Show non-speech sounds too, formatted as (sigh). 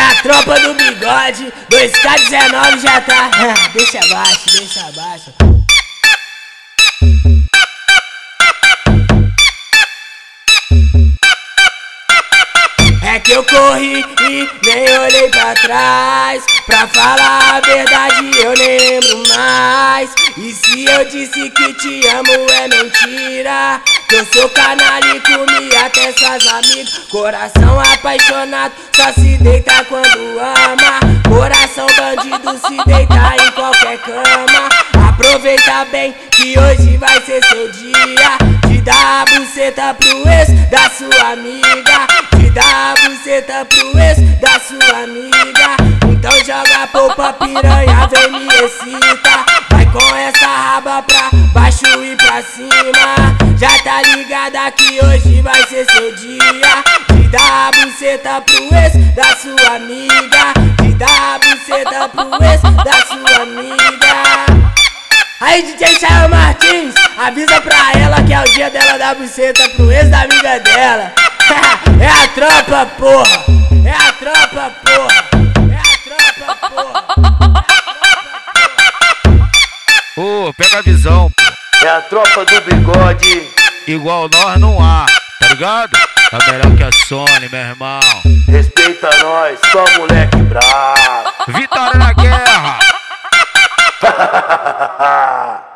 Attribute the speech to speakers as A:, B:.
A: a tropa do bigode, 2K19 já tá. (laughs) deixa abaixo, deixa abaixo. É que eu corri e nem olhei pra trás. Pra falar a verdade, eu nem lembro mais. E se eu disse que te amo, é mentira. Que eu sou canalha e suas amigas. Coração apaixonado, só se deita quando ama. Coração bandido, se deita em qualquer cama. Aproveita bem que hoje vai ser seu dia. Te dá a buceta pro ex da sua amiga. Te dá a buceta pro ex da sua amiga. Então joga polpa piranha, vem me excita. Vai com essa raba pra baixo e pra cima. Já tá ligada que hoje vai ser seu dia. Te dá a buceta pro ex da sua amiga. Te dá a buceta pro ex da sua amiga. Aí DJ Chael Martins, avisa pra ela que é o dia dela dar buceta pro ex da amiga dela. (laughs) é a tropa, porra! É a tropa, porra! É a tropa, porra!
B: Ô, oh, pega a visão,
C: pô. É a tropa do bigode.
B: Igual nós não há, tá ligado? Tá melhor que a Sony, meu irmão.
C: Respeita nós, só moleque bravo.
B: Vitória na guerra! (laughs)